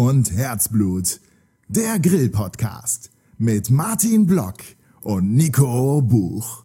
Und Herzblut. Der Grill-Podcast mit Martin Block und Nico Buch.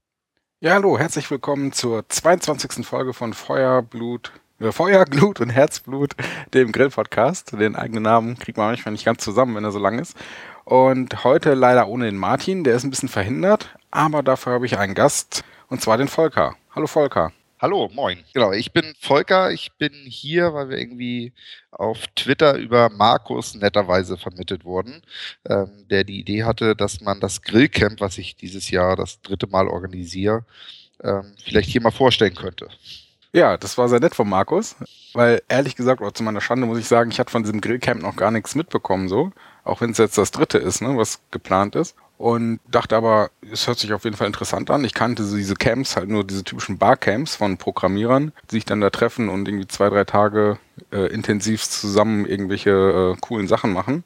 Ja, hallo, herzlich willkommen zur 22. Folge von Feuer, Blut, äh, Feuer, Glut und Herzblut, dem Grill-Podcast. Den eigenen Namen kriegt man manchmal nicht ganz zusammen, wenn er so lang ist. Und heute leider ohne den Martin, der ist ein bisschen verhindert, aber dafür habe ich einen Gast, und zwar den Volker. Hallo Volker. Hallo, moin. Genau, ich bin Volker. Ich bin hier, weil wir irgendwie auf Twitter über Markus netterweise vermittelt wurden, ähm, der die Idee hatte, dass man das Grillcamp, was ich dieses Jahr das dritte Mal organisiere, ähm, vielleicht hier mal vorstellen könnte. Ja, das war sehr nett von Markus, weil ehrlich gesagt, oder zu meiner Schande muss ich sagen, ich hatte von diesem Grillcamp noch gar nichts mitbekommen, so. Auch wenn es jetzt das dritte ist, ne, was geplant ist und dachte aber, es hört sich auf jeden Fall interessant an. Ich kannte diese Camps, halt nur diese typischen Barcamps von Programmierern, die sich dann da treffen und irgendwie zwei, drei Tage äh, intensiv zusammen irgendwelche äh, coolen Sachen machen.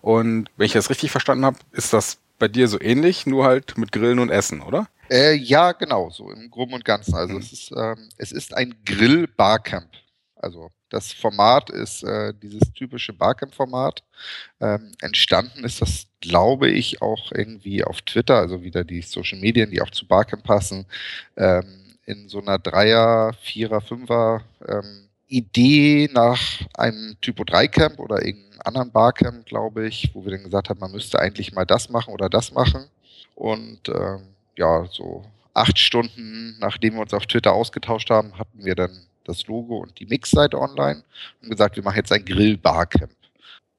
Und wenn ich das richtig verstanden habe, ist das bei dir so ähnlich, nur halt mit Grillen und Essen, oder? Äh, ja, genau, so im Groben und Ganzen. Also mhm. es, ist, ähm, es ist ein Grill-Barcamp. Also das Format ist äh, dieses typische Barcamp-Format. Ähm, entstanden ist das, glaube ich, auch irgendwie auf Twitter, also wieder die Social Medien, die auch zu Barcamp passen, ähm, in so einer Dreier-, Vierer-, Fünfer- ähm, Idee nach einem Typo 3 Camp oder irgendeinem anderen Barcamp, glaube ich, wo wir dann gesagt haben, man müsste eigentlich mal das machen oder das machen. Und ähm, ja, so acht Stunden, nachdem wir uns auf Twitter ausgetauscht haben, hatten wir dann das Logo und die Mixseite online und gesagt, wir machen jetzt ein Grill-Barcamp.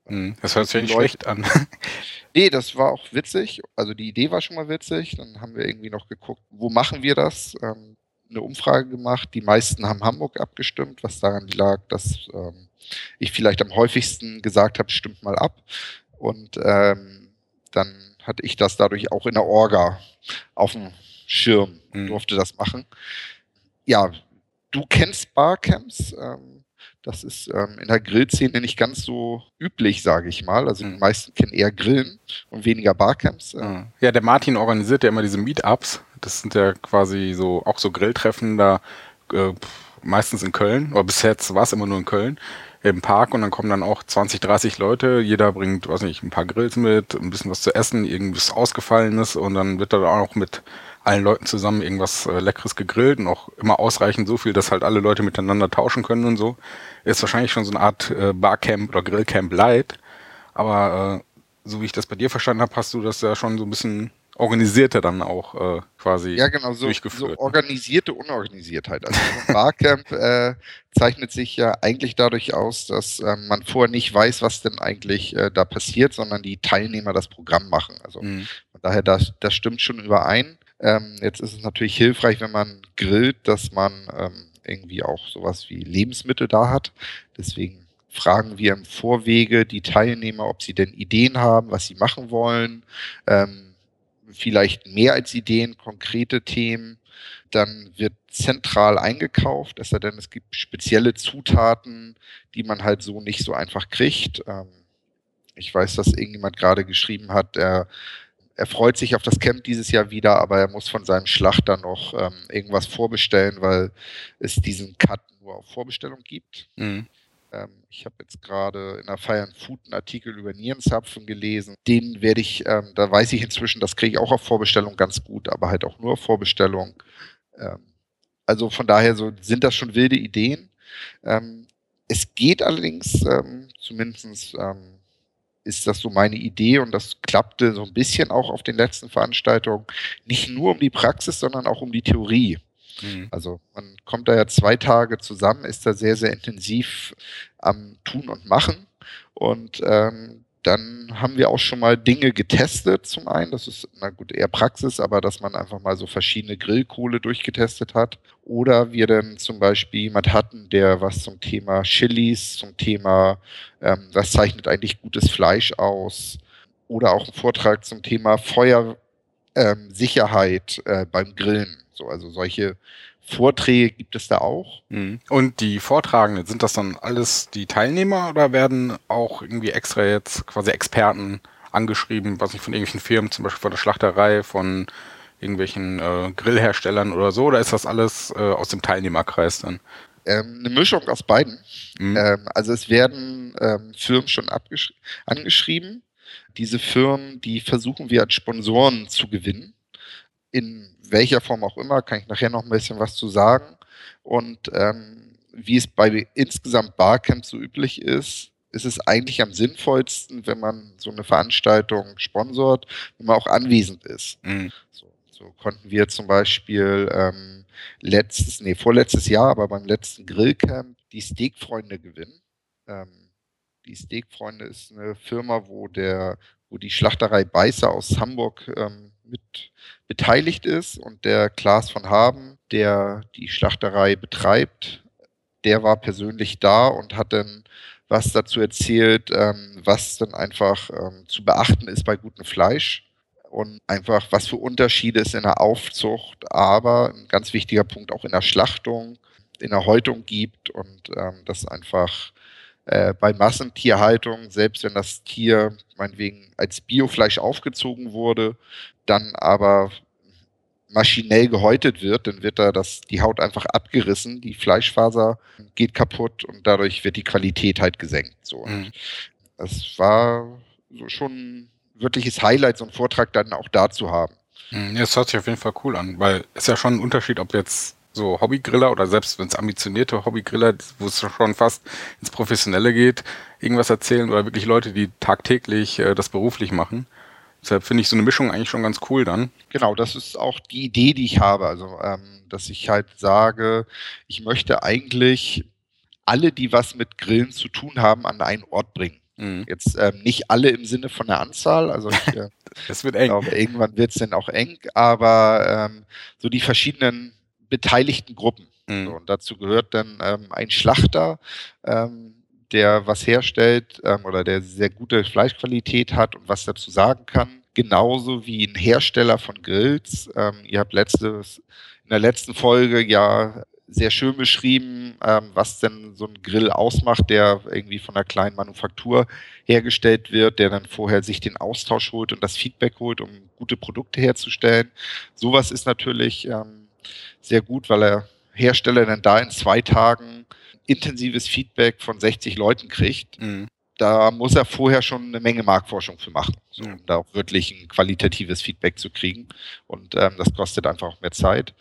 Hm, das hört sich nicht schlecht an. nee, das war auch witzig. Also die Idee war schon mal witzig. Dann haben wir irgendwie noch geguckt, wo machen wir das? Ähm, eine Umfrage gemacht. Die meisten haben Hamburg abgestimmt, was daran lag, dass ähm, ich vielleicht am häufigsten gesagt habe, stimmt mal ab. Und ähm, dann hatte ich das dadurch auch in der Orga auf dem Schirm, mhm. durfte das machen. Ja, du kennst Barcamps. Ähm, das ist ähm, in der Grillszene nicht ganz so üblich, sage ich mal. Also die mhm. meisten kennen eher Grillen und weniger Barcamps. Äh. Ja, der Martin organisiert ja immer diese Meetups. Das sind ja quasi so auch so Grilltreffen da äh, meistens in Köln. Aber bis jetzt war es immer nur in Köln im Park und dann kommen dann auch 20, 30 Leute. Jeder bringt, weiß nicht, ein paar Grills mit, ein bisschen was zu essen, irgendwas Ausgefallenes und dann wird da auch mit allen Leuten zusammen irgendwas äh, Leckeres gegrillt und auch immer ausreichend so viel, dass halt alle Leute miteinander tauschen können und so. Ist wahrscheinlich schon so eine Art äh, Barcamp oder Grillcamp Light. Aber äh, so wie ich das bei dir verstanden habe, hast du das ja schon so ein bisschen organisierter dann auch äh, quasi ja, genau, so, durchgeführt. So organisierte Unorganisiertheit. Also ein Barcamp äh, zeichnet sich ja eigentlich dadurch aus, dass äh, man vorher nicht weiß, was denn eigentlich äh, da passiert, sondern die Teilnehmer das Programm machen. Also mhm. von daher, das, das stimmt schon überein. Ähm, jetzt ist es natürlich hilfreich, wenn man grillt, dass man ähm, irgendwie auch sowas wie Lebensmittel da hat. Deswegen fragen wir im Vorwege die Teilnehmer, ob sie denn Ideen haben, was sie machen wollen. Ähm, vielleicht mehr als Ideen, konkrete Themen. Dann wird zentral eingekauft, es sei denn, es gibt spezielle Zutaten, die man halt so nicht so einfach kriegt. Ähm, ich weiß, dass irgendjemand gerade geschrieben hat, er er freut sich auf das Camp dieses Jahr wieder, aber er muss von seinem Schlachter noch ähm, irgendwas vorbestellen, weil es diesen Cut nur auf Vorbestellung gibt. Mhm. Ähm, ich habe jetzt gerade in der and Food einen Artikel über Nierenzapfen gelesen. Den werde ich, ähm, da weiß ich inzwischen, das kriege ich auch auf Vorbestellung ganz gut, aber halt auch nur auf Vorbestellung. Ähm, also von daher so sind das schon wilde Ideen. Ähm, es geht allerdings, ähm, zumindest ähm, ist das so meine Idee und das klappte so ein bisschen auch auf den letzten Veranstaltungen, nicht nur um die Praxis, sondern auch um die Theorie. Mhm. Also man kommt da ja zwei Tage zusammen, ist da sehr, sehr intensiv am Tun und Machen und ähm, dann haben wir auch schon mal Dinge getestet. Zum einen, das ist, na gut, eher Praxis, aber dass man einfach mal so verschiedene Grillkohle durchgetestet hat. Oder wir dann zum Beispiel jemand hatten, der was zum Thema Chilis, zum Thema, ähm, was zeichnet eigentlich gutes Fleisch aus. Oder auch einen Vortrag zum Thema Feuersicherheit ähm, äh, beim Grillen. So, also solche Vorträge gibt es da auch. Mhm. Und die Vortragenden, sind das dann alles die Teilnehmer oder werden auch irgendwie extra jetzt quasi Experten angeschrieben, was nicht von irgendwelchen Firmen, zum Beispiel von der Schlachterei, von irgendwelchen äh, Grillherstellern oder so, oder ist das alles äh, aus dem Teilnehmerkreis dann? Ähm, eine Mischung aus beiden. Mhm. Ähm, also es werden ähm, Firmen schon angeschrieben. Diese Firmen, die versuchen wir als Sponsoren zu gewinnen. In welcher Form auch immer, kann ich nachher noch ein bisschen was zu sagen. Und ähm, wie es bei insgesamt Barcamps so üblich ist, ist es eigentlich am sinnvollsten, wenn man so eine Veranstaltung sponsort, wenn man auch anwesend ist. Mhm. So, so, konnten wir zum Beispiel ähm, letztes, nee, vorletztes Jahr, aber beim letzten Grillcamp die Steakfreunde gewinnen. Ähm, die Steakfreunde ist eine Firma, wo der, wo die Schlachterei Beißer aus Hamburg ähm, mit beteiligt ist und der Klaas von Haben, der die Schlachterei betreibt, der war persönlich da und hat dann was dazu erzählt, ähm, was dann einfach ähm, zu beachten ist bei gutem Fleisch und einfach was für Unterschiede es in der Aufzucht, aber ein ganz wichtiger Punkt auch in der Schlachtung, in der Häutung gibt und ähm, das einfach äh, bei Massentierhaltung, selbst wenn das Tier meinetwegen als Biofleisch aufgezogen wurde, dann aber maschinell gehäutet wird, dann wird da das, die Haut einfach abgerissen, die Fleischfaser geht kaputt und dadurch wird die Qualität halt gesenkt. So. Mhm. Das war so schon ein wirkliches Highlight, so einen Vortrag dann auch da zu haben. Mhm. Ja, das hört sich auf jeden Fall cool an, weil es ja schon ein Unterschied, ob jetzt so Hobbygriller oder selbst wenn es ambitionierte Hobbygriller, wo es schon fast ins Professionelle geht, irgendwas erzählen oder wirklich Leute, die tagtäglich äh, das beruflich machen. Deshalb finde ich so eine Mischung eigentlich schon ganz cool dann. Genau, das ist auch die Idee, die ich habe. Also, ähm, dass ich halt sage, ich möchte eigentlich alle, die was mit Grillen zu tun haben, an einen Ort bringen. Mhm. Jetzt ähm, nicht alle im Sinne von der Anzahl, also ich, äh, das wird eng. Glaube, irgendwann wird es dann auch eng, aber ähm, so die verschiedenen beteiligten Gruppen. Mhm. So, und dazu gehört dann ähm, ein Schlachter, ähm, der was herstellt ähm, oder der sehr gute Fleischqualität hat und was dazu sagen kann. Genauso wie ein Hersteller von Grills. Ähm, ihr habt letztes, in der letzten Folge ja sehr schön beschrieben, ähm, was denn so ein Grill ausmacht, der irgendwie von einer kleinen Manufaktur hergestellt wird, der dann vorher sich den Austausch holt und das Feedback holt, um gute Produkte herzustellen. Sowas ist natürlich ähm, sehr gut, weil der Hersteller dann da in zwei Tagen intensives Feedback von 60 Leuten kriegt, mhm. da muss er vorher schon eine Menge Marktforschung für machen, so, um da auch wirklich ein qualitatives Feedback zu kriegen. Und ähm, das kostet einfach auch mehr Zeit.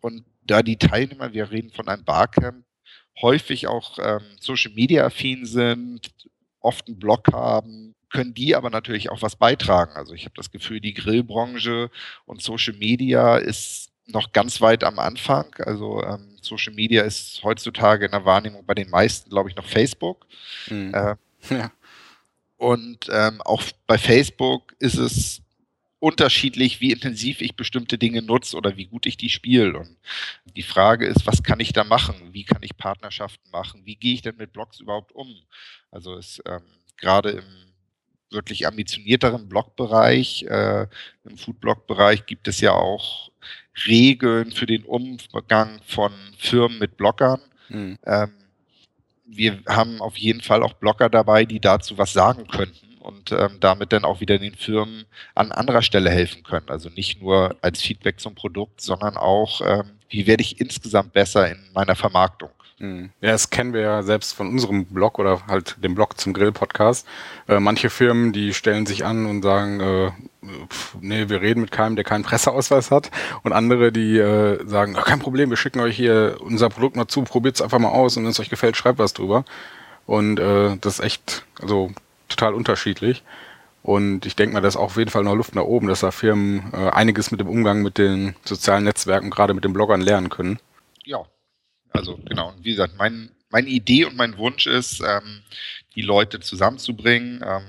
Und da die Teilnehmer, wir reden von einem Barcamp, häufig auch ähm, Social Media affin sind, oft einen Blog haben, können die aber natürlich auch was beitragen. Also ich habe das Gefühl, die Grillbranche und Social Media ist noch ganz weit am Anfang. Also ähm, Social Media ist heutzutage in der Wahrnehmung bei den meisten, glaube ich, noch Facebook. Mhm. Äh, ja. Und ähm, auch bei Facebook ist es unterschiedlich, wie intensiv ich bestimmte Dinge nutze oder wie gut ich die spiele. Und die Frage ist, was kann ich da machen? Wie kann ich Partnerschaften machen? Wie gehe ich denn mit Blogs überhaupt um? Also es ähm, gerade im wirklich ambitionierteren Blogbereich, äh, im Food-Blog-Bereich gibt es ja auch Regeln für den Umgang von Firmen mit Blockern. Mhm. Ähm, wir haben auf jeden Fall auch Blocker dabei, die dazu was sagen könnten und ähm, damit dann auch wieder den Firmen an anderer Stelle helfen können. Also nicht nur als Feedback zum Produkt, sondern auch, ähm, wie werde ich insgesamt besser in meiner Vermarktung. Ja, das kennen wir ja selbst von unserem Blog oder halt dem Blog zum Grill-Podcast. Äh, manche Firmen, die stellen sich an und sagen, äh, pf, nee, wir reden mit keinem, der keinen Presseausweis hat. Und andere, die äh, sagen, kein Problem, wir schicken euch hier unser Produkt mal zu, probiert es einfach mal aus und wenn es euch gefällt, schreibt was drüber. Und äh, das ist echt, also total unterschiedlich. Und ich denke mal, da ist auch auf jeden Fall noch Luft nach oben, dass da Firmen äh, einiges mit dem Umgang mit den sozialen Netzwerken, gerade mit den Bloggern lernen können. Ja, also genau, und wie gesagt, mein, meine Idee und mein Wunsch ist, ähm, die Leute zusammenzubringen. Ähm,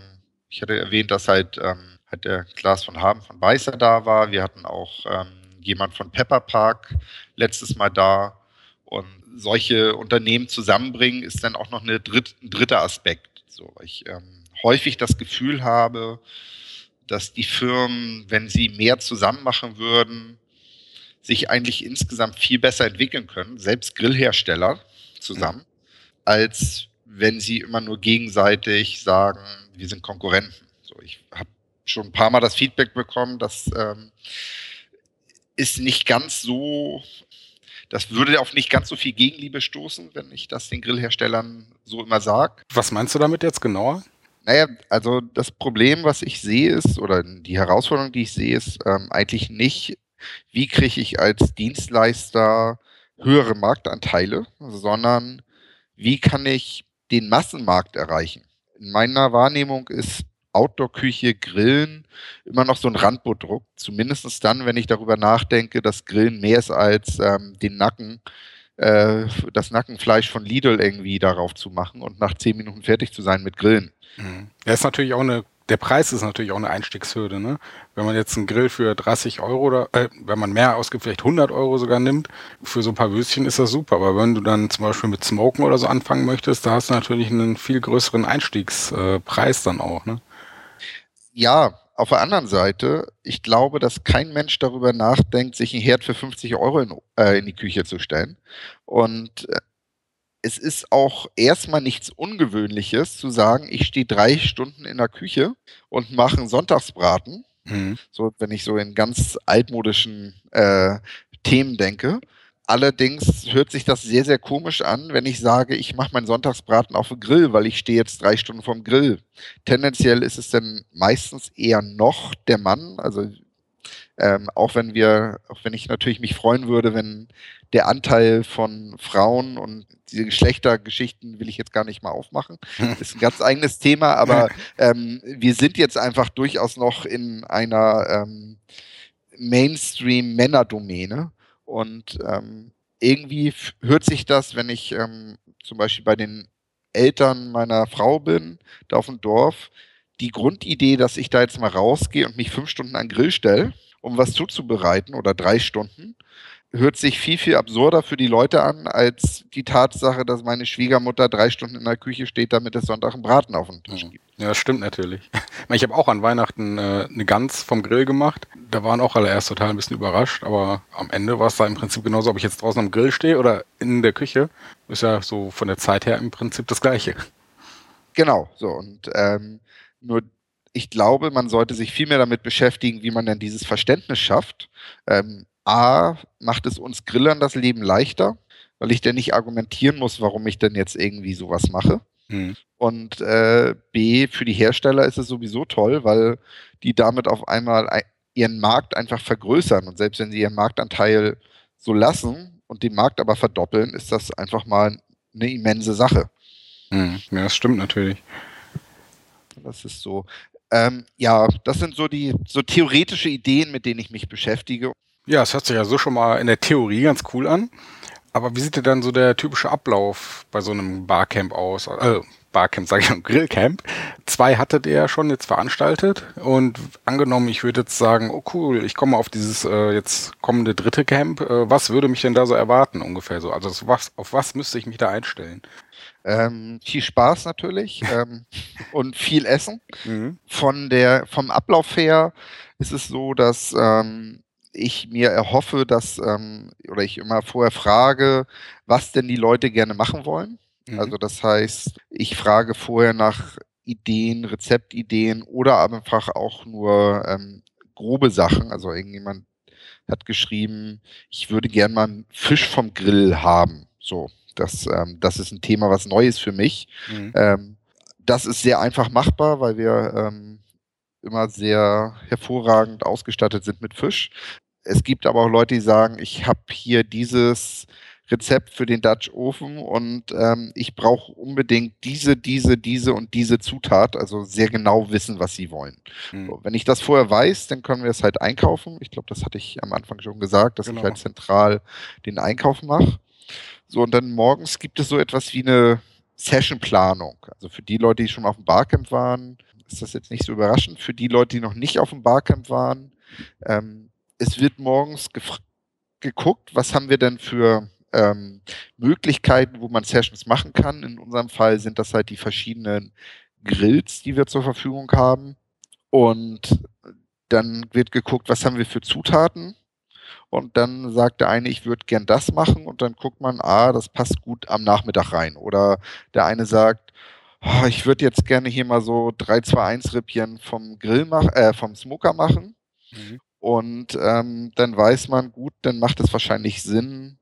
ich hatte erwähnt, dass halt, ähm, halt der Klaas von Haben von Weißer da war. Wir hatten auch ähm, jemand von Pepper Park letztes Mal da. Und solche Unternehmen zusammenbringen ist dann auch noch eine dritt, ein dritter Aspekt. So, weil ich ähm, häufig das Gefühl habe, dass die Firmen, wenn sie mehr zusammen machen würden, sich eigentlich insgesamt viel besser entwickeln können, selbst Grillhersteller zusammen, mhm. als wenn sie immer nur gegenseitig sagen, wir sind Konkurrenten. So, ich habe schon ein paar Mal das Feedback bekommen, das ähm, ist nicht ganz so, das würde auf nicht ganz so viel Gegenliebe stoßen, wenn ich das den Grillherstellern so immer sage. Was meinst du damit jetzt genauer? Naja, also das Problem, was ich sehe, ist, oder die Herausforderung, die ich sehe, ist ähm, eigentlich nicht, wie kriege ich als Dienstleister höhere Marktanteile, sondern wie kann ich den Massenmarkt erreichen. In meiner Wahrnehmung ist Outdoor-Küche, Grillen immer noch so ein Randprodukt. Zumindest dann, wenn ich darüber nachdenke, dass Grillen mehr ist als ähm, den Nacken, äh, das Nackenfleisch von Lidl irgendwie darauf zu machen und nach zehn Minuten fertig zu sein mit Grillen. Mhm. Ja, ist natürlich auch eine, der Preis ist natürlich auch eine Einstiegshürde, ne? Wenn man jetzt einen Grill für 30 Euro oder, äh, wenn man mehr ausgibt, vielleicht 100 Euro sogar nimmt, für so ein paar Würstchen ist das super. Aber wenn du dann zum Beispiel mit Smoken oder so anfangen möchtest, da hast du natürlich einen viel größeren Einstiegspreis dann auch, ne? Ja, auf der anderen Seite, ich glaube, dass kein Mensch darüber nachdenkt, sich einen Herd für 50 Euro in, äh, in die Küche zu stellen. Und äh, es ist auch erstmal nichts Ungewöhnliches zu sagen, ich stehe drei Stunden in der Küche und mache einen Sonntagsbraten. Mhm. So, wenn ich so in ganz altmodischen äh, Themen denke. Allerdings hört sich das sehr, sehr komisch an, wenn ich sage, ich mache meinen Sonntagsbraten auf dem Grill, weil ich stehe jetzt drei Stunden vom Grill. Tendenziell ist es dann meistens eher noch der Mann. Also ähm, auch wenn wir, auch wenn ich natürlich mich freuen würde, wenn der Anteil von Frauen und diese Geschlechtergeschichten will ich jetzt gar nicht mal aufmachen. Das ist ein ganz eigenes Thema, aber ähm, wir sind jetzt einfach durchaus noch in einer ähm, Mainstream-Männerdomäne. Und ähm, irgendwie hört sich das, wenn ich ähm, zum Beispiel bei den Eltern meiner Frau bin, da auf dem Dorf, die Grundidee, dass ich da jetzt mal rausgehe und mich fünf Stunden an den Grill stelle um was zuzubereiten oder drei Stunden, hört sich viel, viel absurder für die Leute an, als die Tatsache, dass meine Schwiegermutter drei Stunden in der Küche steht, damit es Sonntag einen Braten auf dem Tisch gibt. Ja, das stimmt natürlich. Ich habe auch an Weihnachten äh, eine Gans vom Grill gemacht. Da waren auch alle erst total ein bisschen überrascht, aber am Ende war es da im Prinzip genauso, ob ich jetzt draußen am Grill stehe oder in der Küche. Ist ja so von der Zeit her im Prinzip das Gleiche. Genau, so. Und ähm, nur ich glaube, man sollte sich viel mehr damit beschäftigen, wie man denn dieses Verständnis schafft. Ähm, A, macht es uns Grillern das Leben leichter, weil ich denn nicht argumentieren muss, warum ich denn jetzt irgendwie sowas mache. Mhm. Und äh, B, für die Hersteller ist es sowieso toll, weil die damit auf einmal ihren Markt einfach vergrößern. Und selbst wenn sie ihren Marktanteil so lassen und den Markt aber verdoppeln, ist das einfach mal eine immense Sache. Mhm. Ja, das stimmt natürlich. Das ist so. Ähm, ja, das sind so die so theoretische Ideen, mit denen ich mich beschäftige. Ja, es hört sich ja so schon mal in der Theorie ganz cool an. Aber wie sieht denn dann so der typische Ablauf bei so einem Barcamp aus? Äh, Barcamp, sage ich schon, Grillcamp. Zwei hattet ihr ja schon jetzt veranstaltet und angenommen, ich würde jetzt sagen, oh cool, ich komme auf dieses äh, jetzt kommende dritte Camp. Äh, was würde mich denn da so erwarten ungefähr so? Also was, auf was müsste ich mich da einstellen? Ähm, viel Spaß natürlich ähm, und viel Essen. Mhm. Von der, vom Ablauf her ist es so, dass ähm, ich mir erhoffe, dass, ähm, oder ich immer vorher frage, was denn die Leute gerne machen wollen. Mhm. Also das heißt, ich frage vorher nach Ideen, Rezeptideen oder einfach auch nur ähm, grobe Sachen. Also irgendjemand hat geschrieben, ich würde gerne mal einen Fisch vom Grill haben. So, das, ähm, das ist ein Thema, was neu ist für mich. Mhm. Ähm, das ist sehr einfach machbar, weil wir ähm, immer sehr hervorragend ausgestattet sind mit Fisch. Es gibt aber auch Leute, die sagen, ich habe hier dieses Rezept für den Dutch Ofen und ähm, ich brauche unbedingt diese, diese, diese und diese Zutat, also sehr genau wissen, was sie wollen. Mhm. So, wenn ich das vorher weiß, dann können wir es halt einkaufen. Ich glaube, das hatte ich am Anfang schon gesagt, dass genau. ich halt zentral den Einkauf mache. So, und dann morgens gibt es so etwas wie eine Sessionplanung. Also für die Leute, die schon auf dem Barcamp waren, ist das jetzt nicht so überraschend. Für die Leute, die noch nicht auf dem Barcamp waren, ähm, es wird morgens geguckt, was haben wir denn für ähm, Möglichkeiten, wo man Sessions machen kann. In unserem Fall sind das halt die verschiedenen Grills, die wir zur Verfügung haben. Und dann wird geguckt, was haben wir für Zutaten und dann sagt der eine, ich würde gern das machen und dann guckt man, ah, das passt gut am Nachmittag rein. Oder der eine sagt, oh, ich würde jetzt gerne hier mal so 3-2-1-Rippchen vom Grill machen, äh, vom Smoker machen. Mhm. Und ähm, dann weiß man, gut, dann macht es wahrscheinlich Sinn,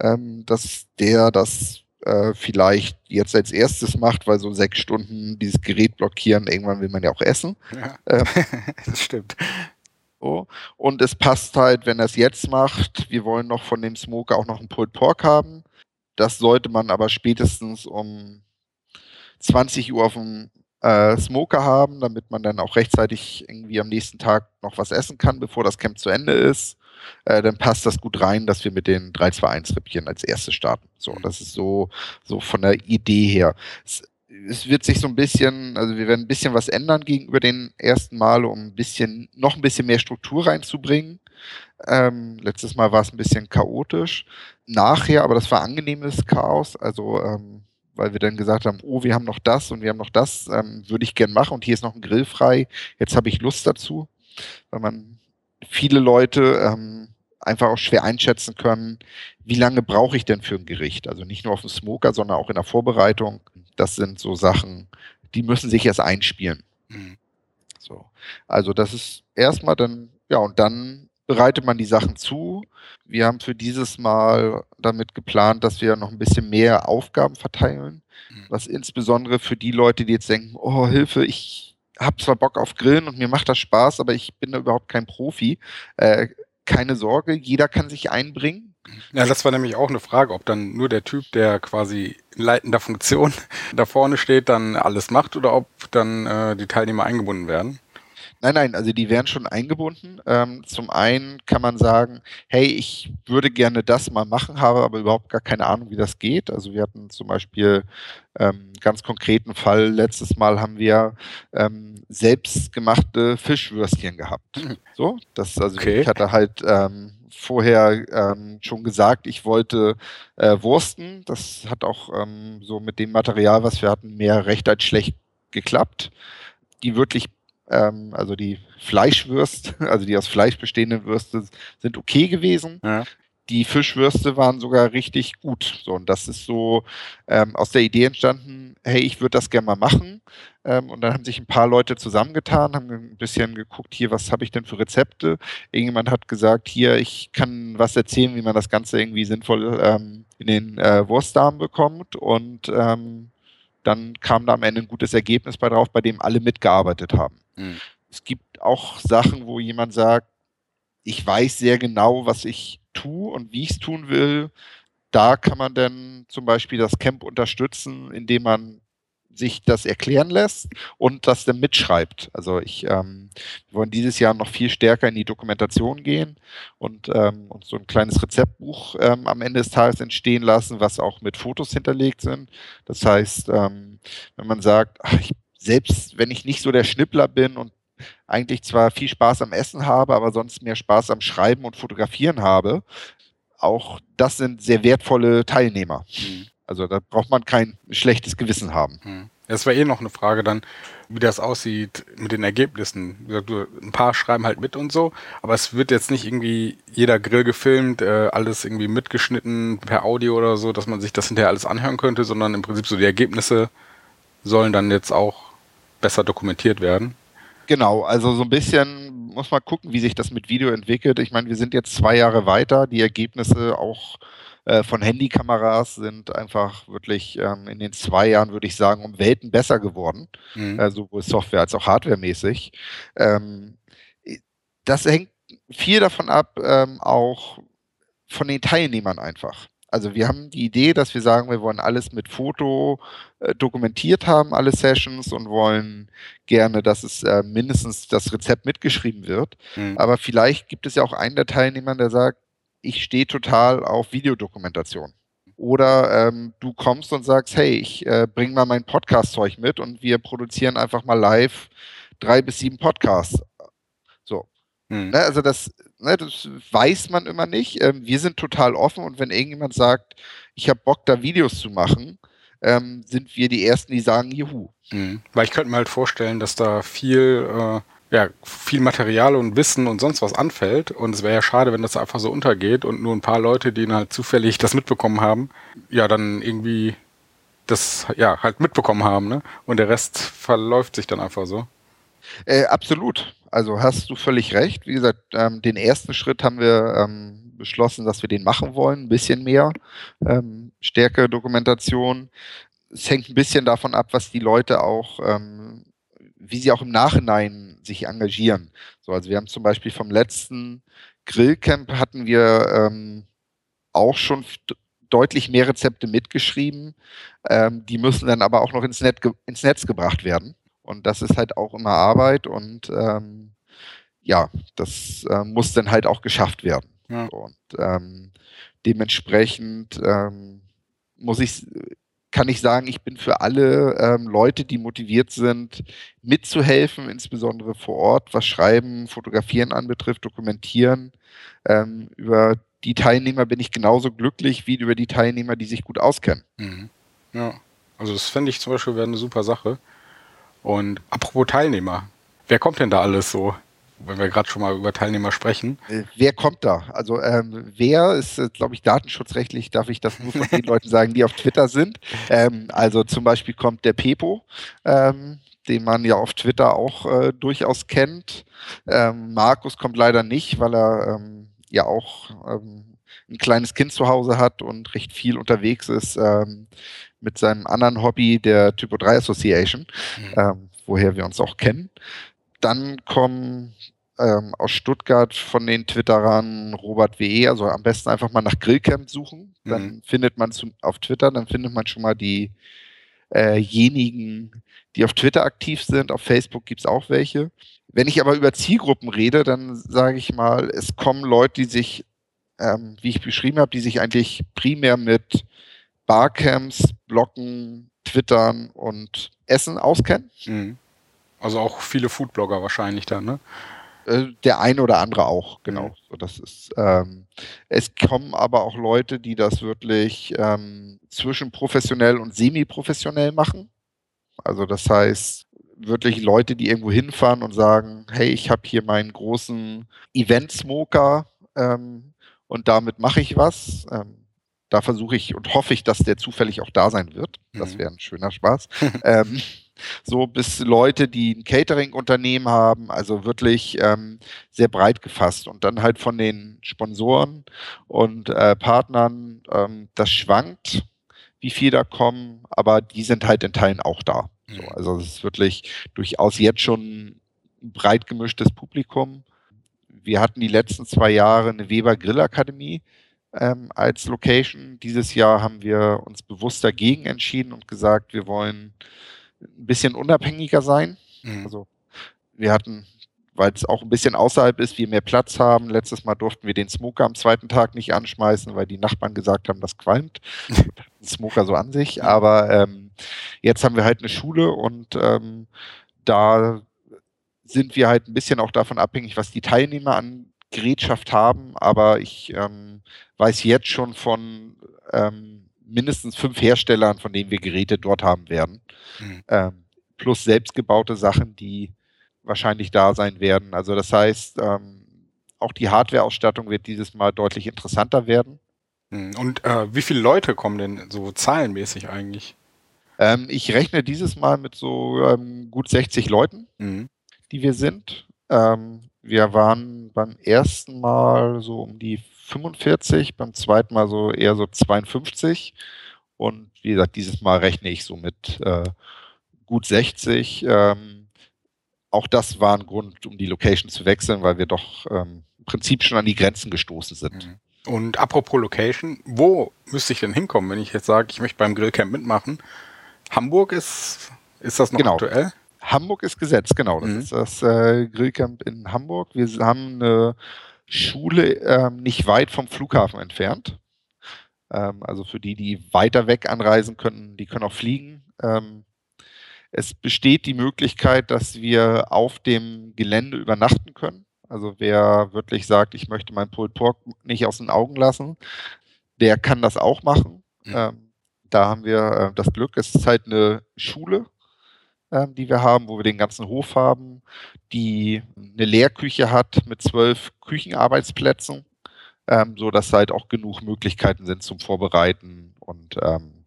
ähm, dass der das äh, vielleicht jetzt als erstes macht, weil so sechs Stunden dieses Gerät blockieren, irgendwann will man ja auch essen. Ja, ähm, das stimmt. So. Und es passt halt, wenn er es jetzt macht, wir wollen noch von dem Smoker auch noch einen Pulled Pork haben. Das sollte man aber spätestens um 20 Uhr auf dem äh, Smoker haben, damit man dann auch rechtzeitig irgendwie am nächsten Tag noch was essen kann, bevor das Camp zu Ende ist. Äh, dann passt das gut rein, dass wir mit den 3-2-1-Rippchen als erstes starten. So, mhm. das ist so, so von der Idee her. Es, es wird sich so ein bisschen, also wir werden ein bisschen was ändern gegenüber den ersten Mal, um ein bisschen, noch ein bisschen mehr Struktur reinzubringen. Ähm, letztes Mal war es ein bisschen chaotisch. Nachher, aber das war angenehmes Chaos. Also ähm, weil wir dann gesagt haben, oh, wir haben noch das und wir haben noch das, ähm, würde ich gern machen und hier ist noch ein Grill frei, jetzt habe ich Lust dazu, weil man viele Leute ähm, einfach auch schwer einschätzen können, wie lange brauche ich denn für ein Gericht? Also nicht nur auf dem Smoker, sondern auch in der Vorbereitung. Das sind so Sachen, die müssen sich erst einspielen. Mhm. So. Also das ist erstmal dann, ja, und dann bereitet man die Sachen zu. Wir haben für dieses Mal damit geplant, dass wir noch ein bisschen mehr Aufgaben verteilen, mhm. was insbesondere für die Leute, die jetzt denken, oh Hilfe, ich habe zwar Bock auf Grillen und mir macht das Spaß, aber ich bin da überhaupt kein Profi. Äh, keine Sorge, jeder kann sich einbringen. Ja, das war nämlich auch eine Frage, ob dann nur der Typ, der quasi in leitender Funktion da vorne steht, dann alles macht oder ob dann äh, die Teilnehmer eingebunden werden. Nein, nein, also die werden schon eingebunden. Ähm, zum einen kann man sagen, hey, ich würde gerne das mal machen, habe aber überhaupt gar keine Ahnung, wie das geht. Also wir hatten zum Beispiel ähm, ganz konkreten Fall, letztes Mal haben wir ähm, selbstgemachte Fischwürstchen gehabt. Mhm. So, das also okay. ich hatte halt ähm, vorher ähm, schon gesagt, ich wollte äh, Wursten. Das hat auch ähm, so mit dem Material, was wir hatten, mehr recht als schlecht geklappt. Die wirklich ähm, also die Fleischwürste, also die aus Fleisch bestehenden Würste sind okay gewesen. Ja. Die Fischwürste waren sogar richtig gut. So, und das ist so ähm, aus der Idee entstanden, hey, ich würde das gerne mal machen. Ähm, und dann haben sich ein paar Leute zusammengetan, haben ein bisschen geguckt, hier, was habe ich denn für Rezepte? Irgendjemand hat gesagt, hier, ich kann was erzählen, wie man das Ganze irgendwie sinnvoll ähm, in den äh, Wurstdarm bekommt. Und ähm, dann kam da am Ende ein gutes Ergebnis bei drauf, bei dem alle mitgearbeitet haben. Mhm. Es gibt auch Sachen, wo jemand sagt, ich weiß sehr genau, was ich tue und wie ich es tun will. Da kann man dann zum Beispiel das Camp unterstützen, indem man sich das erklären lässt und das dann mitschreibt. Also ich, ähm, wir wollen dieses Jahr noch viel stärker in die Dokumentation gehen und ähm, uns so ein kleines Rezeptbuch ähm, am Ende des Tages entstehen lassen, was auch mit Fotos hinterlegt sind. Das heißt, ähm, wenn man sagt, ach, ich selbst wenn ich nicht so der Schnippler bin und eigentlich zwar viel Spaß am Essen habe, aber sonst mehr Spaß am Schreiben und Fotografieren habe, auch das sind sehr wertvolle Teilnehmer. Mhm. Also da braucht man kein schlechtes Gewissen haben. Mhm. Das war eh noch eine Frage dann, wie das aussieht mit den Ergebnissen. Ein paar schreiben halt mit und so, aber es wird jetzt nicht irgendwie jeder Grill gefilmt, äh, alles irgendwie mitgeschnitten per Audio oder so, dass man sich das hinterher alles anhören könnte, sondern im Prinzip so die Ergebnisse sollen dann jetzt auch besser dokumentiert werden. Genau, also so ein bisschen muss man gucken, wie sich das mit Video entwickelt. Ich meine, wir sind jetzt zwei Jahre weiter. Die Ergebnisse auch äh, von Handykameras sind einfach wirklich ähm, in den zwei Jahren, würde ich sagen, um Welten besser geworden. Mhm. Äh, sowohl Software als auch hardwaremäßig. Ähm, das hängt viel davon ab, ähm, auch von den Teilnehmern einfach. Also wir haben die Idee, dass wir sagen, wir wollen alles mit Foto äh, dokumentiert haben, alle Sessions und wollen gerne, dass es äh, mindestens das Rezept mitgeschrieben wird. Mhm. Aber vielleicht gibt es ja auch einen der Teilnehmer, der sagt, ich stehe total auf Videodokumentation. Oder ähm, du kommst und sagst, hey, ich äh, bring mal mein Podcast-Zeug mit und wir produzieren einfach mal live drei bis sieben Podcasts. So. Mhm. Ne, also das Ne, das weiß man immer nicht. Ähm, wir sind total offen und wenn irgendjemand sagt, ich habe Bock, da Videos zu machen, ähm, sind wir die Ersten, die sagen, juhu. Mhm. Weil ich könnte mir halt vorstellen, dass da viel, äh, ja, viel Material und Wissen und sonst was anfällt. Und es wäre ja schade, wenn das einfach so untergeht und nur ein paar Leute, die halt zufällig das mitbekommen haben, ja, dann irgendwie das ja halt mitbekommen haben, ne? Und der Rest verläuft sich dann einfach so. Äh, absolut. Also hast du völlig recht. Wie gesagt, ähm, den ersten Schritt haben wir ähm, beschlossen, dass wir den machen wollen, ein bisschen mehr. Ähm, stärkere Dokumentation. Es hängt ein bisschen davon ab, was die Leute auch, ähm, wie sie auch im Nachhinein sich engagieren. So, also wir haben zum Beispiel vom letzten Grillcamp hatten wir ähm, auch schon deutlich mehr Rezepte mitgeschrieben. Ähm, die müssen dann aber auch noch ins, Net ins Netz gebracht werden. Und das ist halt auch immer Arbeit und ähm, ja, das äh, muss dann halt auch geschafft werden. Ja. Und ähm, dementsprechend ähm, muss ich, kann ich sagen, ich bin für alle ähm, Leute, die motiviert sind, mitzuhelfen, insbesondere vor Ort, was Schreiben, Fotografieren anbetrifft, Dokumentieren. Ähm, über die Teilnehmer bin ich genauso glücklich wie über die Teilnehmer, die sich gut auskennen. Mhm. Ja, also das fände ich zum Beispiel wäre eine super Sache. Und apropos Teilnehmer, wer kommt denn da alles so? Wenn wir gerade schon mal über Teilnehmer sprechen. Äh, wer kommt da? Also ähm, wer ist, äh, glaube ich, datenschutzrechtlich, darf ich das nur von den Leuten sagen, die auf Twitter sind. Ähm, also zum Beispiel kommt der Pepo, ähm, den man ja auf Twitter auch äh, durchaus kennt. Ähm, Markus kommt leider nicht, weil er ähm, ja auch ähm, ein kleines Kind zu Hause hat und recht viel unterwegs ist mit seinem anderen Hobby, der Typo 3 Association, mhm. woher wir uns auch kennen. Dann kommen ähm, aus Stuttgart von den Twitterern Robert WE, also am besten einfach mal nach Grillcamp suchen. Dann mhm. findet man zu, auf Twitter, dann findet man schon mal diejenigen, äh die auf Twitter aktiv sind. Auf Facebook gibt es auch welche. Wenn ich aber über Zielgruppen rede, dann sage ich mal, es kommen Leute, die sich, ähm, wie ich beschrieben habe, die sich eigentlich primär mit Barcamps, Blocken, Twittern und Essen auskennen. Mhm. Also auch viele Foodblogger wahrscheinlich dann, ne? Äh, der eine oder andere auch, genau. So, das ist, ähm, es kommen aber auch Leute, die das wirklich ähm, zwischen professionell und semi-professionell machen. Also das heißt, wirklich Leute, die irgendwo hinfahren und sagen, hey, ich habe hier meinen großen Event-Smoker ähm, und damit mache ich was. Ähm, da versuche ich und hoffe ich, dass der zufällig auch da sein wird. Das mhm. wäre ein schöner Spaß. so bis Leute, die ein Catering-Unternehmen haben, also wirklich ähm, sehr breit gefasst. Und dann halt von den Sponsoren und äh, Partnern, ähm, das schwankt, wie viel da kommen, aber die sind halt in Teilen auch da. So, mhm. also es ist wirklich durchaus jetzt schon ein breit gemischtes Publikum. Wir hatten die letzten zwei Jahre eine Weber Grillakademie ähm, als Location. Dieses Jahr haben wir uns bewusst dagegen entschieden und gesagt, wir wollen ein bisschen unabhängiger sein. Mhm. Also wir hatten, weil es auch ein bisschen außerhalb ist, wir mehr Platz haben. Letztes Mal durften wir den Smoker am zweiten Tag nicht anschmeißen, weil die Nachbarn gesagt haben, das qualmt. Smoker so an sich. Aber ähm, jetzt haben wir halt eine Schule und ähm, da sind wir halt ein bisschen auch davon abhängig, was die Teilnehmer an Gerätschaft haben. Aber ich ähm, weiß jetzt schon von ähm, mindestens fünf Herstellern, von denen wir Geräte dort haben werden. Mhm. Ähm, plus selbstgebaute Sachen, die wahrscheinlich da sein werden. Also das heißt, ähm, auch die Hardware-Ausstattung wird dieses Mal deutlich interessanter werden. Mhm. Und äh, wie viele Leute kommen denn so zahlenmäßig eigentlich? Ähm, ich rechne dieses Mal mit so ähm, gut 60 Leuten, mhm. die wir sind. Ähm, wir waren beim ersten Mal so um die 45, beim zweiten Mal so eher so 52. Und wie gesagt, dieses Mal rechne ich so mit äh, gut 60. Ähm, auch das war ein Grund, um die Location zu wechseln, weil wir doch ähm, im Prinzip schon an die Grenzen gestoßen sind. Mhm. Und apropos Location, wo müsste ich denn hinkommen, wenn ich jetzt sage, ich möchte beim Grillcamp mitmachen? Hamburg ist, ist das noch genau. aktuell? Hamburg ist gesetzt, genau. Das mhm. ist das äh, Grillcamp in Hamburg. Wir haben eine Schule ähm, nicht weit vom Flughafen entfernt. Ähm, also für die, die weiter weg anreisen können, die können auch fliegen. Ähm, es besteht die Möglichkeit, dass wir auf dem Gelände übernachten können. Also wer wirklich sagt, ich möchte meinen Pulled Pork nicht aus den Augen lassen, der kann das auch machen. Mhm. Da haben wir äh, das Glück, es ist halt eine Schule, ähm, die wir haben, wo wir den ganzen Hof haben, die eine Lehrküche hat mit zwölf Küchenarbeitsplätzen, ähm, so dass halt auch genug Möglichkeiten sind zum Vorbereiten und ähm,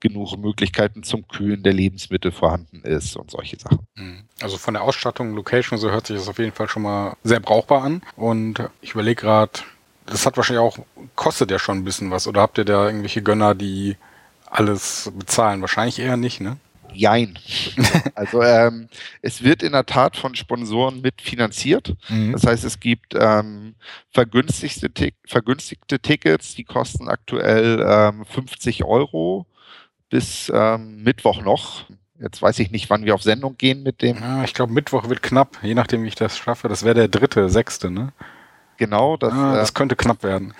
genug Möglichkeiten zum Kühlen der Lebensmittel vorhanden ist und solche Sachen. Mhm. Also von der Ausstattung, Location, so hört sich das auf jeden Fall schon mal sehr brauchbar an. Und ich überlege gerade, das hat wahrscheinlich auch, kostet ja schon ein bisschen was. Oder habt ihr da irgendwelche Gönner, die alles bezahlen? Wahrscheinlich eher nicht, ne? Jein. also ähm, es wird in der Tat von Sponsoren mitfinanziert. Mhm. Das heißt, es gibt ähm, vergünstigte, vergünstigte Tickets, die kosten aktuell ähm, 50 Euro bis ähm, Mittwoch noch. Jetzt weiß ich nicht, wann wir auf Sendung gehen mit dem. Ja, ich glaube, Mittwoch wird knapp, je nachdem, wie ich das schaffe. Das wäre der dritte, sechste, ne? Genau, das, ah, das äh, könnte knapp werden.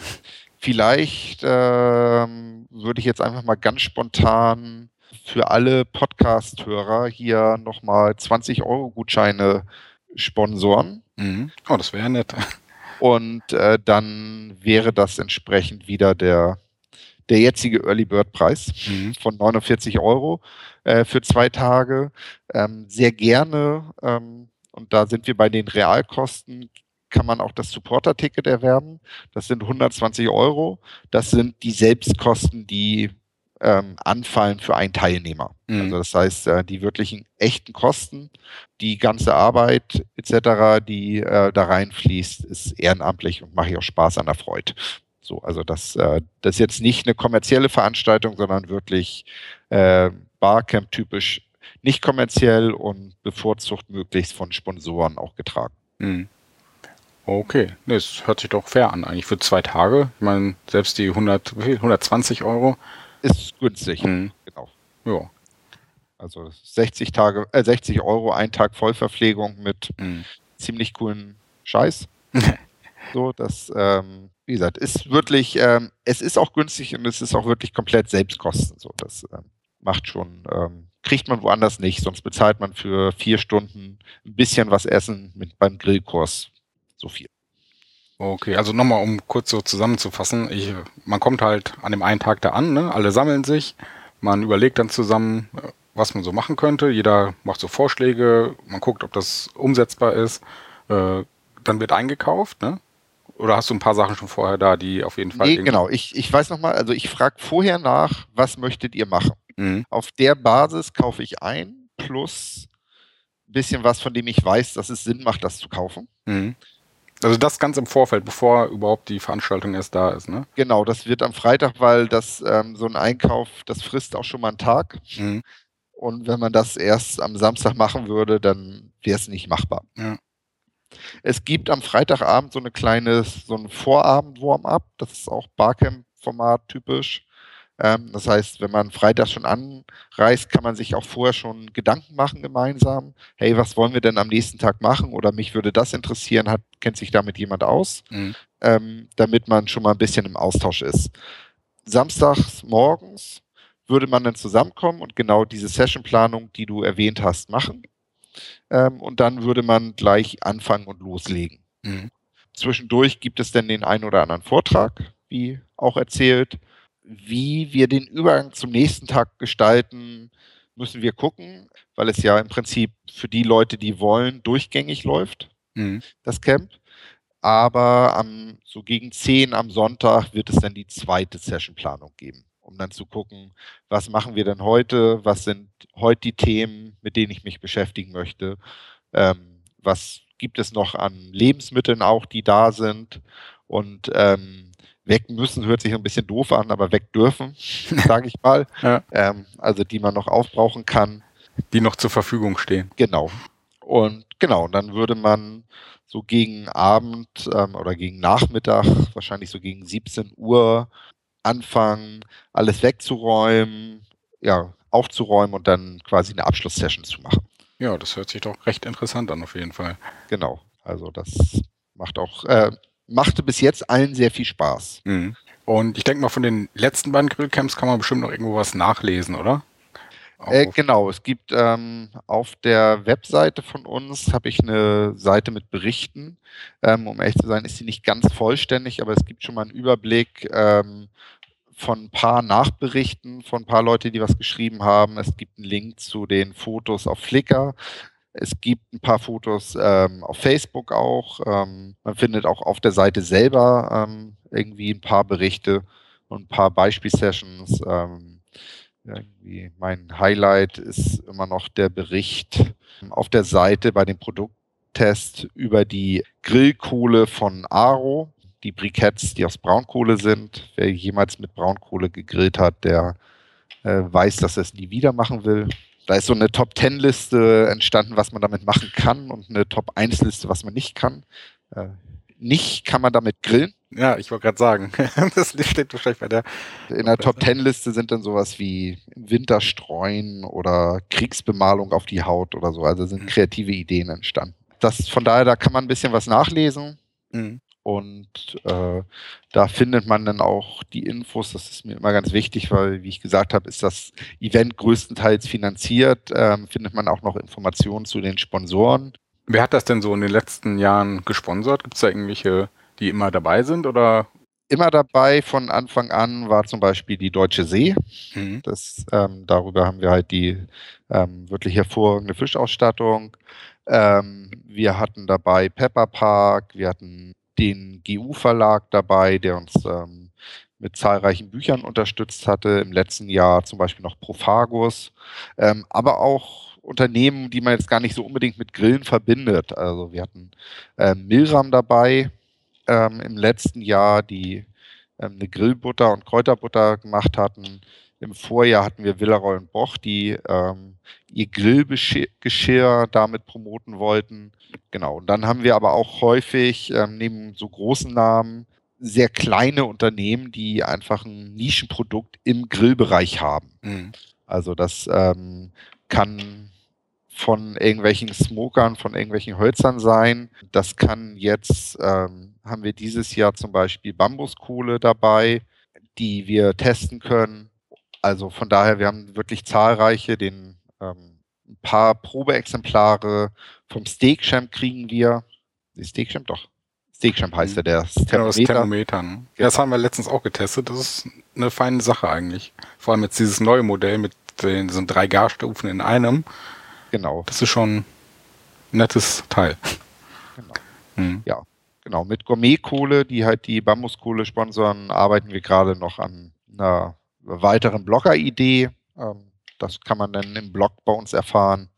Vielleicht ähm, würde ich jetzt einfach mal ganz spontan für alle Podcast-Hörer hier nochmal 20 Euro Gutscheine sponsoren. Mhm. Oh, das wäre nett. Und äh, dann wäre das entsprechend wieder der, der jetzige Early Bird Preis mhm. von 49 Euro äh, für zwei Tage. Ähm, sehr gerne, ähm, und da sind wir bei den Realkosten, kann man auch das Supporter-Ticket erwerben. Das sind 120 Euro. Das sind die Selbstkosten, die ähm, anfallen für einen Teilnehmer. Mhm. Also das heißt, äh, die wirklichen echten Kosten, die ganze Arbeit etc., die äh, da reinfließt, ist ehrenamtlich und mache ich auch Spaß an der Freude. So, also das, äh, das ist jetzt nicht eine kommerzielle Veranstaltung, sondern wirklich äh, Barcamp typisch nicht kommerziell und bevorzugt möglichst von Sponsoren auch getragen. Mhm. Okay, das hört sich doch fair an eigentlich für zwei Tage. Ich meine, selbst die 100, 120 Euro ist günstig. Mhm. Genau. Ja. Also 60 Tage, äh, 60 Euro, ein Tag Vollverpflegung mit mhm. ziemlich coolen Scheiß. so, das, ähm, wie gesagt, ist wirklich, ähm, es ist auch günstig und es ist auch wirklich komplett Selbstkosten. So, das ähm, macht schon, ähm, kriegt man woanders nicht, sonst bezahlt man für vier Stunden ein bisschen was essen mit beim Grillkurs so viel. Okay, also nochmal, um kurz so zusammenzufassen. Ich, man kommt halt an dem einen Tag da an, ne? alle sammeln sich, man überlegt dann zusammen, was man so machen könnte. Jeder macht so Vorschläge, man guckt, ob das umsetzbar ist. Äh, dann wird eingekauft, ne? Oder hast du ein paar Sachen schon vorher da, die auf jeden Fall. Nee, genau. Ich, ich weiß nochmal, also ich frage vorher nach, was möchtet ihr machen? Mhm. Auf der Basis kaufe ich ein, plus ein bisschen was, von dem ich weiß, dass es Sinn macht, das zu kaufen. Mhm. Also das ganz im Vorfeld, bevor überhaupt die Veranstaltung erst da ist, ne? Genau, das wird am Freitag, weil das ähm, so ein Einkauf, das frisst auch schon mal einen Tag. Mhm. Und wenn man das erst am Samstag machen würde, dann wäre es nicht machbar. Ja. Es gibt am Freitagabend so eine kleine, so ein Vorabend-Warm-up, das ist auch Barcamp-Format typisch. Ähm, das heißt, wenn man Freitag schon anreist, kann man sich auch vorher schon Gedanken machen gemeinsam. Hey, was wollen wir denn am nächsten Tag machen? Oder mich würde das interessieren. Hat, kennt sich damit jemand aus? Mhm. Ähm, damit man schon mal ein bisschen im Austausch ist. Samstags morgens würde man dann zusammenkommen und genau diese Sessionplanung, die du erwähnt hast, machen. Ähm, und dann würde man gleich anfangen und loslegen. Mhm. Zwischendurch gibt es dann den einen oder anderen Vortrag, wie auch erzählt wie wir den Übergang zum nächsten Tag gestalten, müssen wir gucken, weil es ja im Prinzip für die Leute, die wollen, durchgängig läuft, mhm. das Camp. Aber am, so gegen 10 am Sonntag wird es dann die zweite Sessionplanung geben, um dann zu gucken, was machen wir denn heute, was sind heute die Themen, mit denen ich mich beschäftigen möchte, ähm, was gibt es noch an Lebensmitteln auch, die da sind und ähm, weg müssen, hört sich ein bisschen doof an, aber weg dürfen, sage ich mal. Ja. Ähm, also die man noch aufbrauchen kann. Die noch zur Verfügung stehen. Genau. Und genau, dann würde man so gegen Abend ähm, oder gegen Nachmittag, wahrscheinlich so gegen 17 Uhr, anfangen, alles wegzuräumen, ja, aufzuräumen und dann quasi eine Abschlusssession zu machen. Ja, das hört sich doch recht interessant an, auf jeden Fall. Genau. Also das macht auch, äh, machte bis jetzt allen sehr viel Spaß. Mhm. Und ich denke mal, von den letzten beiden Grillcamps kann man bestimmt noch irgendwo was nachlesen, oder? Äh, genau, es gibt ähm, auf der Webseite von uns, habe ich eine Seite mit Berichten. Ähm, um ehrlich zu sein, ist sie nicht ganz vollständig, aber es gibt schon mal einen Überblick ähm, von ein paar Nachberichten, von ein paar Leute, die was geschrieben haben. Es gibt einen Link zu den Fotos auf Flickr. Es gibt ein paar Fotos ähm, auf Facebook auch. Ähm, man findet auch auf der Seite selber ähm, irgendwie ein paar Berichte und ein paar Beispielsessions. Ähm, irgendwie mein Highlight ist immer noch der Bericht auf der Seite bei dem Produkttest über die Grillkohle von Aro. die Briketts, die aus Braunkohle sind. Wer jemals mit Braunkohle gegrillt hat, der äh, weiß, dass er es nie wieder machen will. Da ist so eine Top-10-Liste entstanden, was man damit machen kann und eine Top-1-Liste, was man nicht kann. Äh, nicht kann man damit grillen. Ja, ich wollte gerade sagen, das steht wahrscheinlich bei der. In der Top Ten Liste sind dann sowas wie Winterstreuen oder Kriegsbemalung auf die Haut oder so. Also sind mhm. kreative Ideen entstanden. Das, von daher, da kann man ein bisschen was nachlesen. Mhm. Und äh, da findet man dann auch die Infos. Das ist mir immer ganz wichtig, weil, wie ich gesagt habe, ist das Event größtenteils finanziert. Ähm, findet man auch noch Informationen zu den Sponsoren. Wer hat das denn so in den letzten Jahren gesponsert? Gibt es da irgendwelche, die immer dabei sind oder? Immer dabei von Anfang an war zum Beispiel die Deutsche See. Mhm. Das, ähm, darüber haben wir halt die ähm, wirklich hervorragende Fischausstattung. Ähm, wir hatten dabei Pepper Park, wir hatten den GU-Verlag dabei, der uns ähm, mit zahlreichen Büchern unterstützt hatte. Im letzten Jahr zum Beispiel noch Prophagus, ähm, aber auch Unternehmen, die man jetzt gar nicht so unbedingt mit Grillen verbindet. Also wir hatten äh, Milram dabei ähm, im letzten Jahr, die ähm, eine Grillbutter und Kräuterbutter gemacht hatten. Im Vorjahr hatten wir Villaroy und Boch, die ähm, ihr Grillgeschirr damit promoten wollten. Genau. Und dann haben wir aber auch häufig ähm, neben so großen Namen sehr kleine Unternehmen, die einfach ein Nischenprodukt im Grillbereich haben. Mhm. Also das ähm, kann von irgendwelchen Smokern, von irgendwelchen Hölzern sein. Das kann jetzt, ähm, haben wir dieses Jahr zum Beispiel Bambuskohle dabei, die wir testen können. Also von daher, wir haben wirklich zahlreiche, den ähm, ein paar Probeexemplare vom Steakchamp kriegen wir. Steakchamp doch. Steakchamp heißt ja der Thermometer. Genau, das Thermometer. Ne? Ja, das haben wir letztens auch getestet. Das ist eine feine Sache eigentlich. Vor allem jetzt dieses neue Modell mit den, diesen drei Garstufen in einem. Genau. Das ist schon ein nettes Teil. Genau. Hm. Ja, genau. Mit Gourmetkohle, die halt die Bambuskohle sponsern, arbeiten wir gerade noch an einer weiteren Blogger-Idee. Ähm, das kann man dann im Blog bei uns erfahren.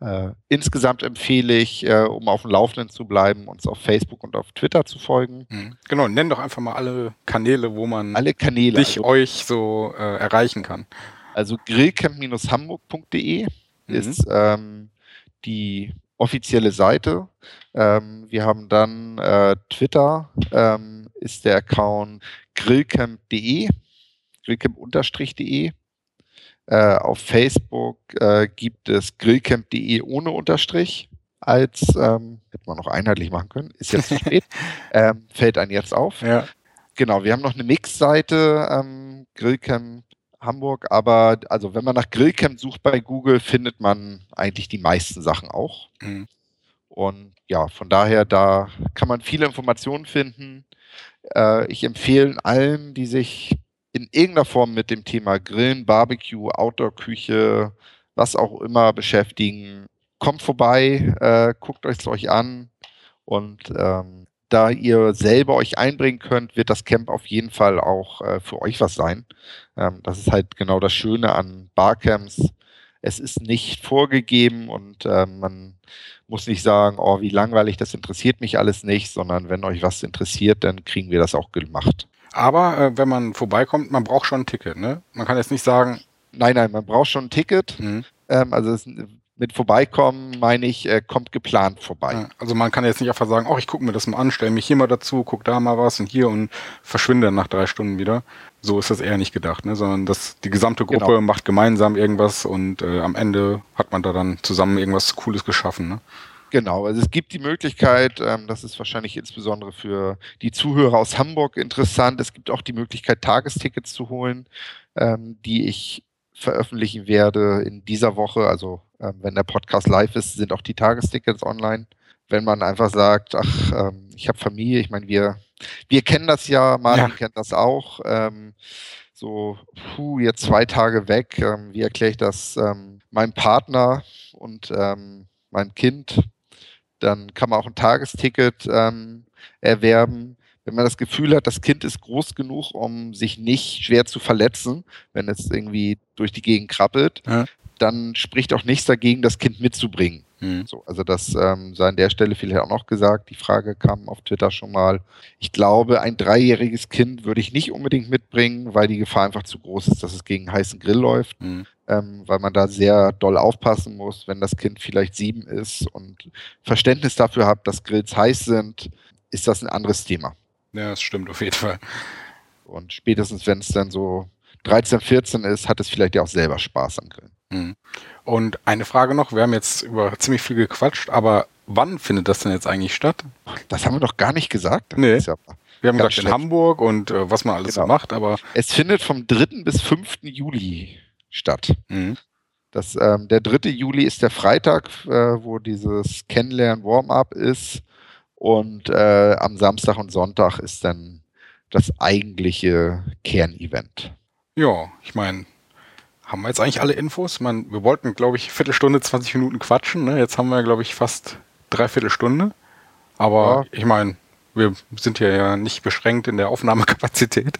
Äh, insgesamt empfehle ich, äh, um auf dem Laufenden zu bleiben, uns auf Facebook und auf Twitter zu folgen. Mhm. Genau, nenn doch einfach mal alle Kanäle, wo man alle Kanäle, dich, also, euch so äh, erreichen kann. Also grillcamp-hamburg.de mhm. ist ähm, die offizielle Seite. Ähm, wir haben dann äh, Twitter, ähm, ist der Account grillcamp.de, grillcamp-de. Äh, auf Facebook äh, gibt es grillcamp.de ohne Unterstrich als, ähm, hätte man noch einheitlich machen können, ist jetzt zu spät, ähm, fällt einem jetzt auf. Ja. Genau, wir haben noch eine Mix-Seite, ähm, Grillcamp Hamburg, aber also wenn man nach Grillcamp sucht bei Google, findet man eigentlich die meisten Sachen auch. Mhm. Und ja, von daher, da kann man viele Informationen finden. Äh, ich empfehle allen, die sich in irgendeiner Form mit dem Thema Grillen, Barbecue, Outdoor-Küche, was auch immer beschäftigen, kommt vorbei, äh, guckt euch euch an und ähm, da ihr selber euch einbringen könnt, wird das Camp auf jeden Fall auch äh, für euch was sein. Ähm, das ist halt genau das Schöne an Barcamps. Es ist nicht vorgegeben und äh, man muss nicht sagen, oh, wie langweilig, das interessiert mich alles nicht, sondern wenn euch was interessiert, dann kriegen wir das auch gemacht. Aber äh, wenn man vorbeikommt, man braucht schon ein Ticket, ne? Man kann jetzt nicht sagen. Nein, nein, man braucht schon ein Ticket. Mhm. Ähm, also es mit vorbeikommen meine ich, äh, kommt geplant vorbei. Also man kann jetzt nicht einfach sagen, oh, ich gucke mir das mal an, stelle mich hier mal dazu, guck da mal was und hier und verschwinde dann nach drei Stunden wieder. So ist das eher nicht gedacht, ne? sondern dass die gesamte Gruppe genau. macht gemeinsam irgendwas und äh, am Ende hat man da dann zusammen irgendwas Cooles geschaffen. Ne? Genau, also es gibt die Möglichkeit, ähm, das ist wahrscheinlich insbesondere für die Zuhörer aus Hamburg interessant, es gibt auch die Möglichkeit, Tagestickets zu holen, ähm, die ich veröffentlichen werde in dieser Woche. Also ähm, wenn der Podcast live ist, sind auch die Tagestickets online. Wenn man einfach sagt, ach, ähm, ich habe Familie, ich meine, wir, wir kennen das ja, Martin ja. kennt das auch. Ähm, so, puh, jetzt zwei Tage weg. Ähm, wie erkläre ich das ähm, meinem Partner und ähm, meinem Kind? Dann kann man auch ein Tagesticket erwerben wenn man das Gefühl hat, das Kind ist groß genug, um sich nicht schwer zu verletzen, wenn es irgendwie durch die Gegend krabbelt, ja. dann spricht auch nichts dagegen, das Kind mitzubringen. Mhm. So, also das ähm, sei an der Stelle vielleicht auch noch gesagt. Die Frage kam auf Twitter schon mal. Ich glaube, ein dreijähriges Kind würde ich nicht unbedingt mitbringen, weil die Gefahr einfach zu groß ist, dass es gegen heißen Grill läuft. Mhm. Ähm, weil man da sehr doll aufpassen muss, wenn das Kind vielleicht sieben ist und Verständnis dafür hat, dass Grills heiß sind, ist das ein anderes Thema. Ja, das stimmt auf jeden Fall. Und spätestens, wenn es dann so 13, 14 ist, hat es vielleicht ja auch selber Spaß am Grillen. Mhm. Und eine Frage noch, wir haben jetzt über ziemlich viel gequatscht, aber wann findet das denn jetzt eigentlich statt? Das haben wir doch gar nicht gesagt. Nee. Ja wir haben gesagt schlecht. in Hamburg und äh, was man alles genau. so macht, aber. Es findet vom 3. bis 5. Juli statt. Mhm. Das, ähm, der 3. Juli ist der Freitag, äh, wo dieses Kennenlernen-Warm-up ist. Und äh, am Samstag und Sonntag ist dann das eigentliche Kernevent. Ja, ich meine, haben wir jetzt eigentlich alle Infos? Man, wir wollten, glaube ich, Viertelstunde, 20 Minuten quatschen. Ne? Jetzt haben wir, glaube ich, fast dreiviertel Stunde. Aber ja. ich meine, wir sind hier ja nicht beschränkt in der Aufnahmekapazität.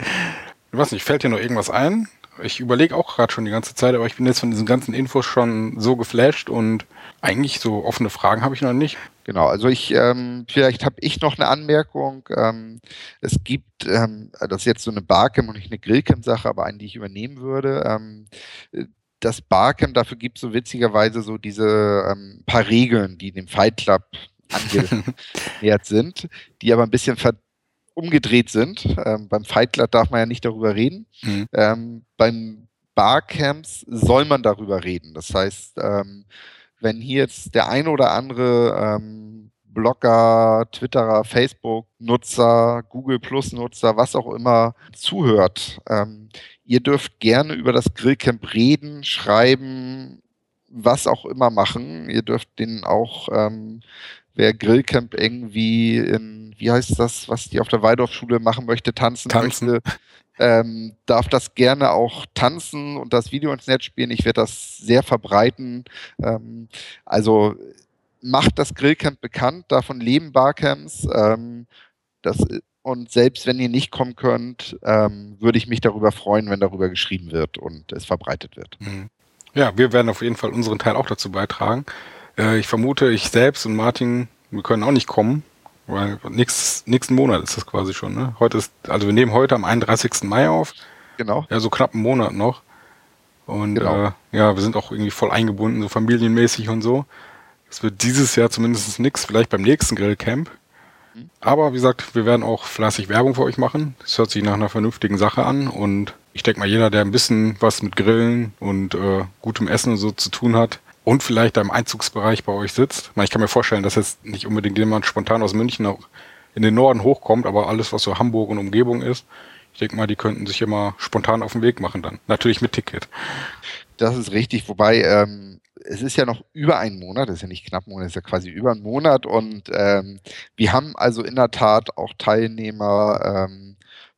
Ich weiß nicht, fällt dir noch irgendwas ein? Ich überlege auch gerade schon die ganze Zeit, aber ich bin jetzt von diesen ganzen Infos schon so geflasht und eigentlich so offene Fragen habe ich noch nicht. Genau, also ich, ähm, vielleicht habe ich noch eine Anmerkung. Ähm, es gibt, ähm, das ist jetzt so eine Barcamp und nicht eine Grillcamp-Sache, aber eine, die ich übernehmen würde. Ähm, das Barcamp, dafür gibt es so witzigerweise so diese ähm, paar Regeln, die dem Fight Club angenähert sind, die aber ein bisschen umgedreht sind. Ähm, beim Fight Club darf man ja nicht darüber reden. Mhm. Ähm, beim Barcamps soll man darüber reden. Das heißt, ähm, wenn hier jetzt der eine oder andere ähm, Blogger, Twitterer, Facebook-Nutzer, Google Plus-Nutzer, was auch immer zuhört, ähm, ihr dürft gerne über das Grillcamp reden, schreiben, was auch immer machen. Ihr dürft den auch, ähm, wer Grillcamp irgendwie in, wie heißt das, was die auf der Waldorfschule machen möchte, tanzen, tanzen. möchte, ähm, darf das gerne auch tanzen und das Video ins Netz spielen. Ich werde das sehr verbreiten. Ähm, also macht das Grillcamp bekannt, davon leben Barcamps. Ähm, das, und selbst wenn ihr nicht kommen könnt, ähm, würde ich mich darüber freuen, wenn darüber geschrieben wird und es verbreitet wird. Mhm. Ja, wir werden auf jeden Fall unseren Teil auch dazu beitragen. Äh, ich vermute, ich selbst und Martin, wir können auch nicht kommen. Weil nächstes, nächsten Monat ist das quasi schon, ne? Heute ist, also wir nehmen heute am 31. Mai auf. Genau. Ja, so knapp einen Monat noch. Und genau. äh, ja, wir sind auch irgendwie voll eingebunden, so familienmäßig und so. Es wird dieses Jahr zumindest nichts, vielleicht beim nächsten Grillcamp. Mhm. Aber wie gesagt, wir werden auch fleißig Werbung für euch machen. Das hört sich nach einer vernünftigen Sache an. Und ich denke mal, jeder, der ein bisschen was mit Grillen und äh, gutem Essen und so zu tun hat, und vielleicht da im Einzugsbereich bei euch sitzt. Ich kann mir vorstellen, dass jetzt nicht unbedingt jemand spontan aus München auch in den Norden hochkommt, aber alles, was so Hamburg und Umgebung ist, ich denke mal, die könnten sich immer spontan auf den Weg machen dann. Natürlich mit Ticket. Das ist richtig, wobei ähm, es ist ja noch über einen Monat, das ist ja nicht knapp ein Monat, es ist ja quasi über einen Monat und ähm, wir haben also in der Tat auch Teilnehmer ähm,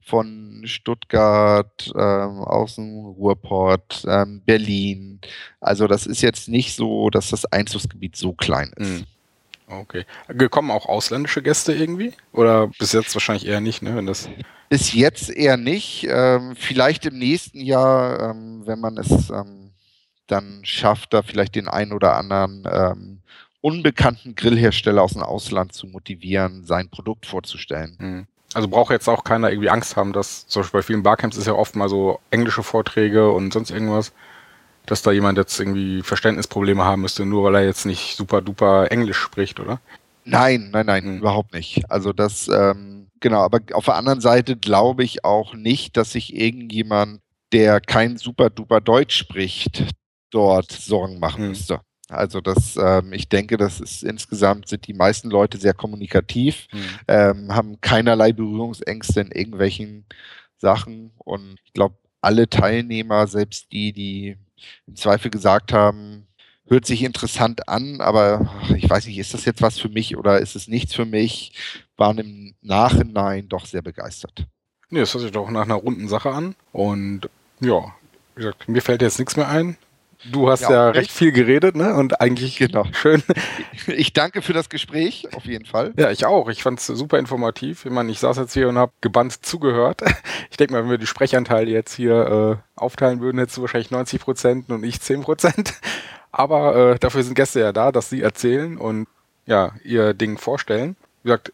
von Stuttgart, ähm, aus dem Ruhrport, ähm, Berlin. Also das ist jetzt nicht so, dass das Einzugsgebiet so klein ist. Hm. Okay. Gekommen auch ausländische Gäste irgendwie? Oder bis jetzt wahrscheinlich eher nicht, ne? Wenn das bis jetzt eher nicht. Ähm, vielleicht im nächsten Jahr, ähm, wenn man es ähm, dann schafft, da vielleicht den einen oder anderen ähm, unbekannten Grillhersteller aus dem Ausland zu motivieren, sein Produkt vorzustellen. Hm. Also braucht jetzt auch keiner irgendwie Angst haben, dass zum Beispiel bei vielen Barcamps ist ja oft mal so englische Vorträge und sonst irgendwas, dass da jemand jetzt irgendwie Verständnisprobleme haben müsste, nur weil er jetzt nicht super duper Englisch spricht, oder? Nein, nein, nein, hm. überhaupt nicht. Also das, ähm, genau, aber auf der anderen Seite glaube ich auch nicht, dass sich irgendjemand, der kein super duper Deutsch spricht, dort Sorgen machen hm. müsste. Also das, ähm, ich denke, das ist insgesamt sind die meisten Leute sehr kommunikativ, mhm. ähm, haben keinerlei Berührungsängste in irgendwelchen Sachen und ich glaube, alle Teilnehmer, selbst die, die im Zweifel gesagt haben, hört sich interessant an, aber ich weiß nicht, ist das jetzt was für mich oder ist es nichts für mich, waren im Nachhinein doch sehr begeistert. Nee, das hört sich doch nach einer runden Sache an und ja, wie gesagt, mir fällt jetzt nichts mehr ein. Du hast ja, ja recht viel geredet, ne? Und eigentlich genau. schön. Ich danke für das Gespräch, auf jeden Fall. Ja, ich auch. Ich fand es super informativ. Ich meine, ich saß jetzt hier und habe gebannt zugehört. Ich denke mal, wenn wir die Sprechanteile jetzt hier äh, aufteilen würden, hättest du wahrscheinlich 90 Prozent und ich 10 Prozent. Aber äh, dafür sind Gäste ja da, dass sie erzählen und ja, ihr Ding vorstellen. Wie gesagt,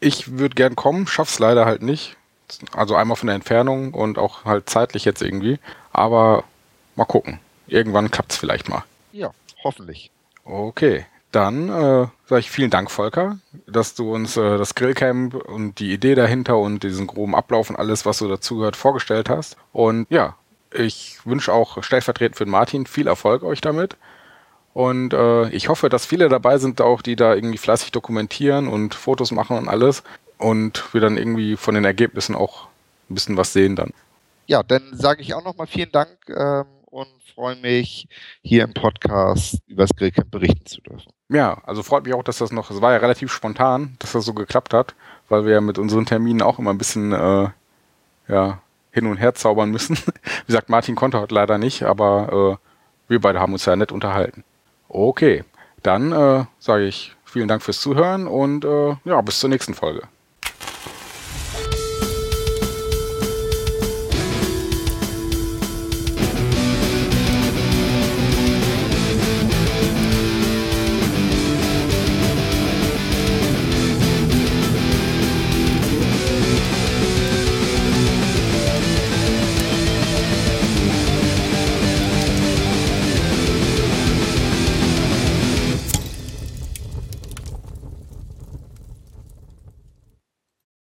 ich würde gern kommen, schaff's leider halt nicht. Also einmal von der Entfernung und auch halt zeitlich jetzt irgendwie. Aber mal gucken. Irgendwann klappt's vielleicht mal. Ja, hoffentlich. Okay, dann äh, sage ich vielen Dank, Volker, dass du uns äh, das Grillcamp und die Idee dahinter und diesen groben Ablauf und alles, was so dazugehört, vorgestellt hast. Und ja, ich wünsche auch stellvertretend für den Martin viel Erfolg euch damit. Und äh, ich hoffe, dass viele dabei sind, auch die da irgendwie fleißig dokumentieren und Fotos machen und alles. Und wir dann irgendwie von den Ergebnissen auch ein bisschen was sehen dann. Ja, dann sage ich auch nochmal vielen Dank ähm, und freue mich, hier im Podcast über das Grillcamp berichten zu dürfen. Ja, also freut mich auch, dass das noch, es war ja relativ spontan, dass das so geklappt hat, weil wir ja mit unseren Terminen auch immer ein bisschen äh, ja, hin und her zaubern müssen. Wie gesagt, Martin konnte heute leider nicht, aber äh, wir beide haben uns ja nett unterhalten. Okay, dann äh, sage ich vielen Dank fürs Zuhören und äh, ja, bis zur nächsten Folge.